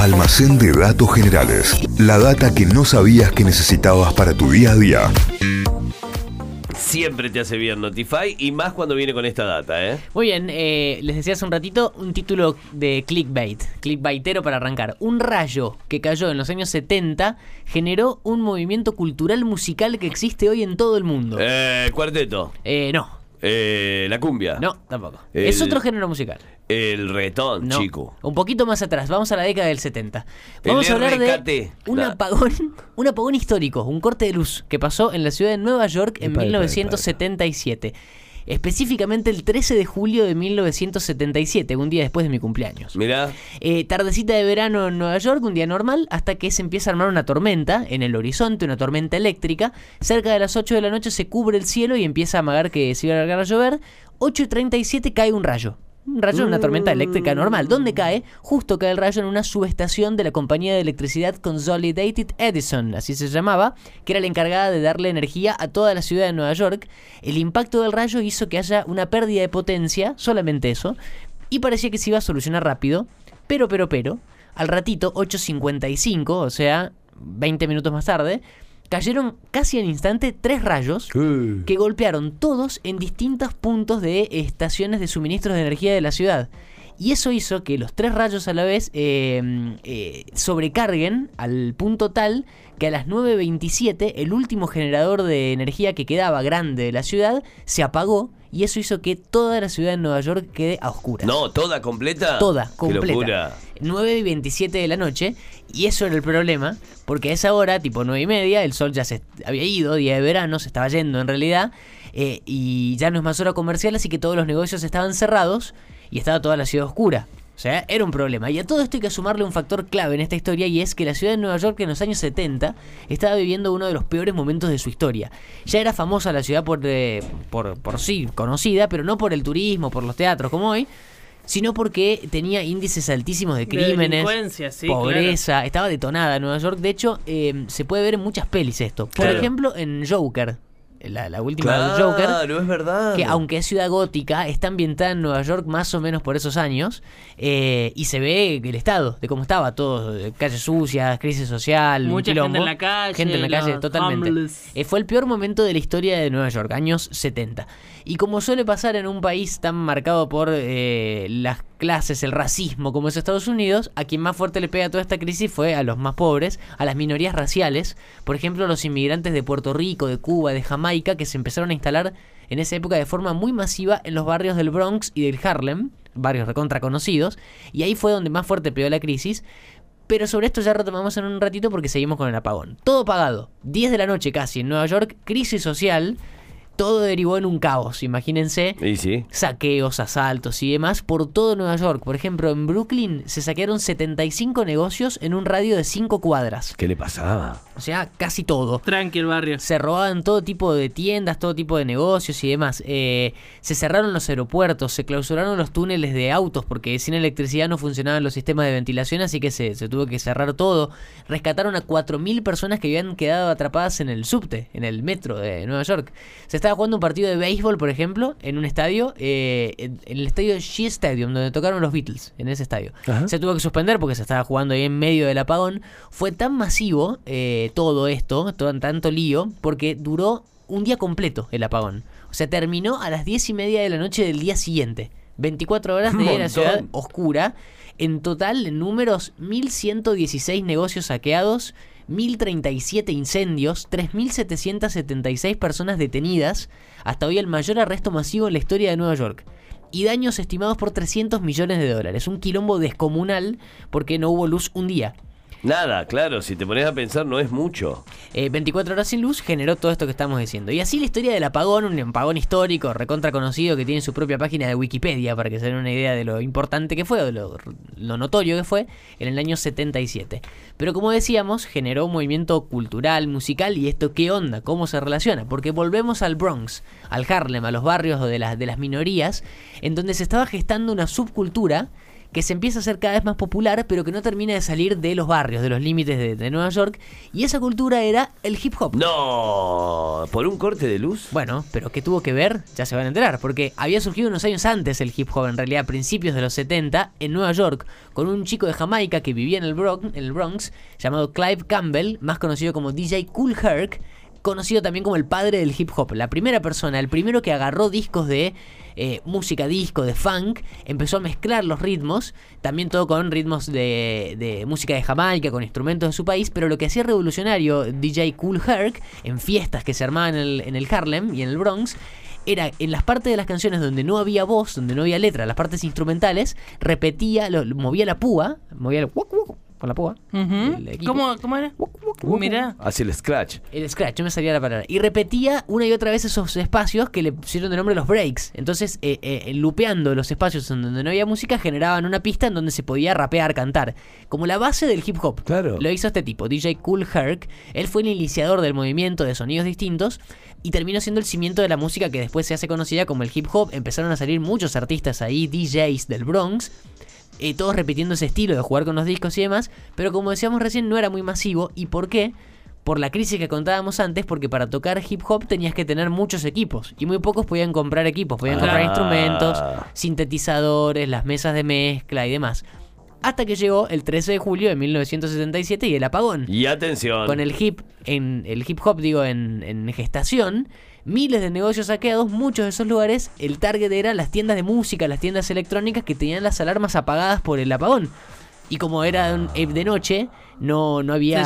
Almacén de datos generales. La data que no sabías que necesitabas para tu día a día. Siempre te hace bien Notify y más cuando viene con esta data, ¿eh? Muy bien, eh, les decía hace un ratito un título de clickbait, clickbaitero para arrancar. Un rayo que cayó en los años 70 generó un movimiento cultural musical que existe hoy en todo el mundo. Eh, cuarteto. Eh, no, Eh, la cumbia. no, tampoco. El- Es otro género musical. El reggaetón, No. chico. Un poquito más atrás, vamos a la década del 70. El Vamos a hablar de RKT, un claro. apagón, un apagón histórico, un corte de luz que pasó en la ciudad de Nueva York en epa, 1977. Específicamente el 13 de julio de 1977, un día después de mi cumpleaños. Mirá. Eh, tardecita de verano en Nueva York, un día normal, hasta que se empieza a armar una tormenta en el horizonte, una tormenta eléctrica. Cerca de las 8 de la noche se cubre el cielo y empieza a amagar que se iba a largar a llover. 8 y 37 cae un rayo. Un rayo en una tormenta eléctrica normal. ¿Dónde cae? Justo cae el rayo en una subestación de la compañía de electricidad Consolidated Edison, así se llamaba, que era la encargada de darle energía a toda la ciudad de Nueva York. El impacto del rayo hizo que haya una pérdida de potencia, solamente eso, y parecía que se iba a solucionar rápido, pero, pero, pero, al ratito, 8.55, o sea, 20 minutos más tarde, cayeron casi al instante tres rayos que golpearon todos en distintos puntos de estaciones de suministros de energía de la ciudad. Y eso hizo que los tres rayos a la vez eh, eh, sobrecarguen al punto tal que a las 9.27 el último generador de energía que quedaba grande de la ciudad se apagó y eso hizo que toda la ciudad de Nueva York quede a oscuras. No, toda completa. Toda, completa. locura. 9 y 27 de la noche. Y eso era el problema. Porque a esa hora, tipo 9 y media, el sol ya se había ido, día de verano, se estaba yendo en realidad. eh, y ya no es más hora comercial, así que todos los negocios estaban cerrados y estaba toda la ciudad oscura. O sea, era un problema. Y a todo esto hay que sumarle un factor clave en esta historia y es que la ciudad de Nueva York en los años 70 estaba viviendo uno de los peores momentos de su historia. Ya era famosa la ciudad por, eh, por, por sí, conocida, pero no por el turismo, por los teatros como hoy, sino porque tenía índices altísimos de crímenes, sí, pobreza, estaba detonada Nueva York. De hecho, eh, se puede ver en muchas pelis esto. Por Claro. ejemplo, en Joker, la, la última de Claro, Joker. es verdad. Que aunque es ciudad gótica, está ambientada en Nueva York más o menos por esos años. eh, y se ve el estado, de cómo estaba todo. Calles sucias, crisis social, Mucha gente quilombo. en la calle, Gente en la calle, totalmente. Eh, fue el peor momento de la historia de Nueva York, años 70. Y como suele pasar en un país tan marcado por eh, las clases, el racismo como es Estados Unidos, a quien más fuerte le pega toda esta crisis fue a los más pobres, a las minorías raciales, por ejemplo los inmigrantes de Puerto Rico, de Cuba, de Jamaica, que se empezaron a instalar en esa época de forma muy masiva en los barrios del Bronx y del Harlem, barrios recontra conocidos, y ahí fue donde más fuerte pegó la crisis. Pero sobre esto ya retomamos en un ratito porque seguimos con el apagón. Todo pagado. 10 de la noche casi en Nueva York, crisis social. Todo derivó en un caos, imagínense. Y sí. Saqueos, asaltos y demás por todo Nueva York. Por ejemplo, en Brooklyn se saquearon 75 negocios en un radio de 5 cuadras. ¿Qué le pasaba? O sea, casi todo. Tranqui el barrio. Se robaban todo tipo de tiendas, todo tipo de negocios y demás. Eh, se cerraron los aeropuertos, se clausuraron los túneles de autos porque sin electricidad no funcionaban los sistemas de ventilación, así que se, se tuvo que cerrar todo. Rescataron a 4.000 personas que habían quedado atrapadas en el subte, en el metro de Nueva York. Se estaba jugando un partido de béisbol, por ejemplo, en un estadio, eh, en, en el estadio Shea Stadium, donde tocaron los Beatles, en ese estadio. Ajá. Se tuvo que suspender porque se estaba jugando ahí en medio del apagón. Fue tan masivo eh, todo esto, todo, tanto lío, porque duró un día completo el apagón. O sea, terminó a las 10 y media de la noche del día siguiente. 24 horas de la ciudad oscura. En total, en números, 1.116 negocios saqueados, 1.037 incendios, 3.776 personas detenidas. Hasta hoy el mayor arresto masivo en la historia de Nueva York. Y daños estimados por 300 millones de dólares. Un quilombo descomunal porque no hubo luz un día. Nada, claro, si te pones a pensar no es mucho. Eh, 24 horas sin luz generó todo esto que estamos diciendo. Y así la historia del apagón, un apagón histórico, recontra conocido, que tiene su propia página de Wikipedia para que se den una idea de lo importante que fue, o de lo, notorio que fue, en el año 77. Pero como decíamos, generó un movimiento cultural, musical, y esto qué onda, cómo se relaciona. Porque volvemos al Bronx, al Harlem, a los barrios de las, de las minorías, en donde se estaba gestando una subcultura que se empieza a hacer cada vez más popular, pero que no termina de salir de los barrios, de los límites de, de Nueva York. Y esa cultura era el hip hop. No, por un corte de luz. Bueno, pero ¿qué tuvo que ver? Ya se van a enterar, porque había surgido unos años antes el hip hop, en realidad a principios de los 70, en Nueva York, con un chico de Jamaica que vivía en el Bronx, en el Bronx llamado Clive Campbell, más conocido como DJ Cool Herc, conocido también como el padre del hip hop. La primera persona, el primero que agarró discos de eh, música disco, de funk, empezó a mezclar los ritmos, también todo con ritmos de, de música de Jamaica, con instrumentos de su país, pero lo que hacía revolucionario DJ Cool Herc en fiestas que se armaban en el, en el Harlem y en el Bronx, era en las partes de las canciones donde no había voz, donde no había letra, las partes instrumentales, repetía, lo, movía la púa, movía el con la púa. ¿Cómo, ¿Cómo era? Mirá. Hacia el scratch. El scratch, no me salía la palabra. Y repetía una y otra vez esos espacios que le pusieron de nombre los breaks. Entonces, eh, eh, lupeando los espacios en donde no había música, generaban una pista en donde se podía rapear, cantar. Como la base del hip hop. Claro. Lo hizo este tipo, DJ Cool Herc. Él fue el iniciador del movimiento de sonidos distintos y terminó siendo el cimiento de la música que después se hace conocida como el hip hop. Empezaron a salir muchos artistas ahí, DJs del Bronx. Eh, todos repitiendo ese estilo de jugar con los discos y demás, pero como decíamos recién no era muy masivo. ¿Y por qué? Por la crisis que contábamos antes, porque para tocar hip hop tenías que tener muchos equipos y muy pocos podían comprar equipos, podían comprar Ah. instrumentos, sintetizadores, las mesas de mezcla y demás. Hasta que llegó el 13 de julio de 1977 y el apagón. Y atención. Con el hip, en el hip hop, digo, en, en gestación, miles de negocios saqueados, muchos de esos lugares, el target era las tiendas de música, las tiendas electrónicas que tenían las alarmas apagadas por el apagón. Y como era un- eh, de noche, no, no había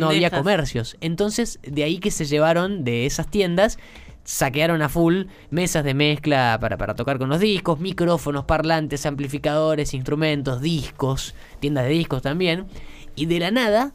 no había comercios. Entonces, de ahí que se llevaron de esas tiendas, saquearon a full mesas de mezcla para, para tocar con los discos, micrófonos, parlantes, amplificadores, instrumentos, discos, tiendas de discos también. Y de la nada,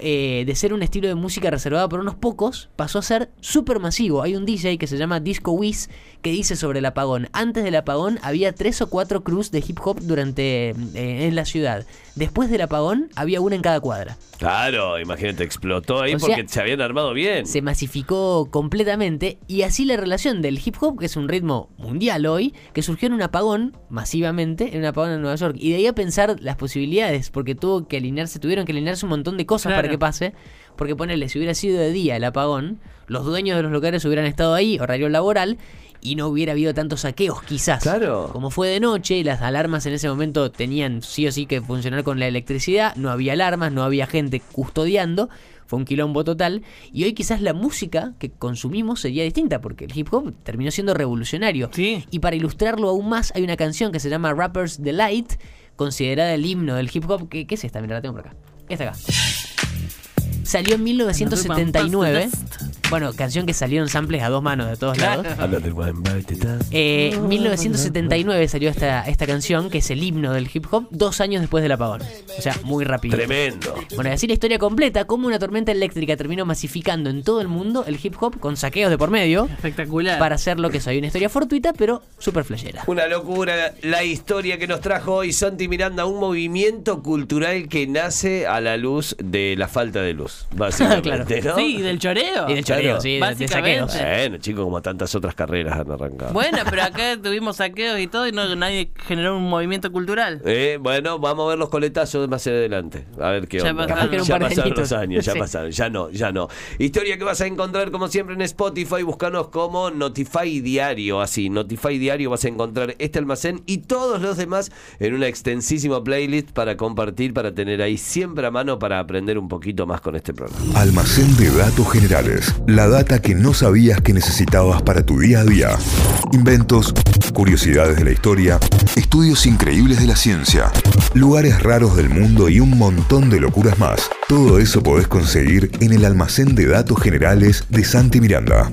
eh, de ser un estilo de música reservado por unos pocos, pasó a ser súper masivo. Hay un DJ que se llama Disco Wiz que dice sobre el apagón. Antes del apagón había tres o cuatro crews de hip hop durante eh, en la ciudad. Después del apagón había una en cada cuadra. Claro, imagínate, explotó ahí O sea, porque se habían armado bien. Se masificó completamente y así la relación del hip hop, que es un ritmo mundial hoy, que surgió en un apagón masivamente, en un apagón en Nueva York. Y de ahí a pensar las posibilidades, porque tuvo que alinearse, tuvieron que alinearse un montón de cosas para Que pase. Porque ponele, si hubiera sido de día el apagón, los dueños de los locales hubieran estado ahí, horario laboral, y no hubiera habido tantos saqueos, quizás. Claro. Como fue de noche, las alarmas en ese momento tenían sí o sí que funcionar con la electricidad, no había alarmas, no había gente custodiando, fue un quilombo total, y hoy quizás la música que consumimos sería distinta, porque el hip hop terminó siendo revolucionario. Sí. Y para ilustrarlo aún más, hay una canción que se llama Rapper's Delight, considerada el himno del hip hop. ¿Qué, qué es esta? Mira, la tengo por acá. Esta acá. Salió en 1979. Bueno, canción que salieron samples a dos manos de todos lados. Habla del One Bite y tal. Eh, 1979 salió esta, esta canción, que es el himno del hip hop, dos años después del apagón. O sea, muy rápido. Tremendo. Bueno, y así la historia completa, cómo una tormenta eléctrica terminó masificando en todo el mundo el hip hop con saqueos de por medio Espectacular. para hacer lo que soy. Una historia fortuita, pero súper flashera. Una locura la historia que nos trajo hoy Santi Miranda, un movimiento cultural que nace a la luz de la falta de luz, básicamente, ¿no? Sí, del choreo. Y del choreo, Claro. sí, de- de, Básicamente. saqueos. Bueno, chicos, como tantas otras carreras han arrancado. Bueno, pero acá tuvimos saqueos y todo y no nadie generó un movimiento cultural. Eh, bueno, vamos a ver los coletazos más adelante. A ver qué Ya onda. pasaron ya pasaron los años, ya Sí. pasaron. Ya no, ya no. Historia que vas a encontrar como siempre en Spotify. Búscanos como Notify Diario. Así, Notify Diario vas a encontrar este almacén y todos los demás en una extensísima playlist para compartir, para tener ahí siempre a mano para aprender un poquito más con este programa. Almacén de datos generales. La data que no sabías que necesitabas para tu día a día. Inventos, curiosidades de la historia, estudios increíbles de la ciencia, lugares raros del mundo y un montón de locuras más. Todo eso podés conseguir en el almacén de datos generales de Santi Miranda.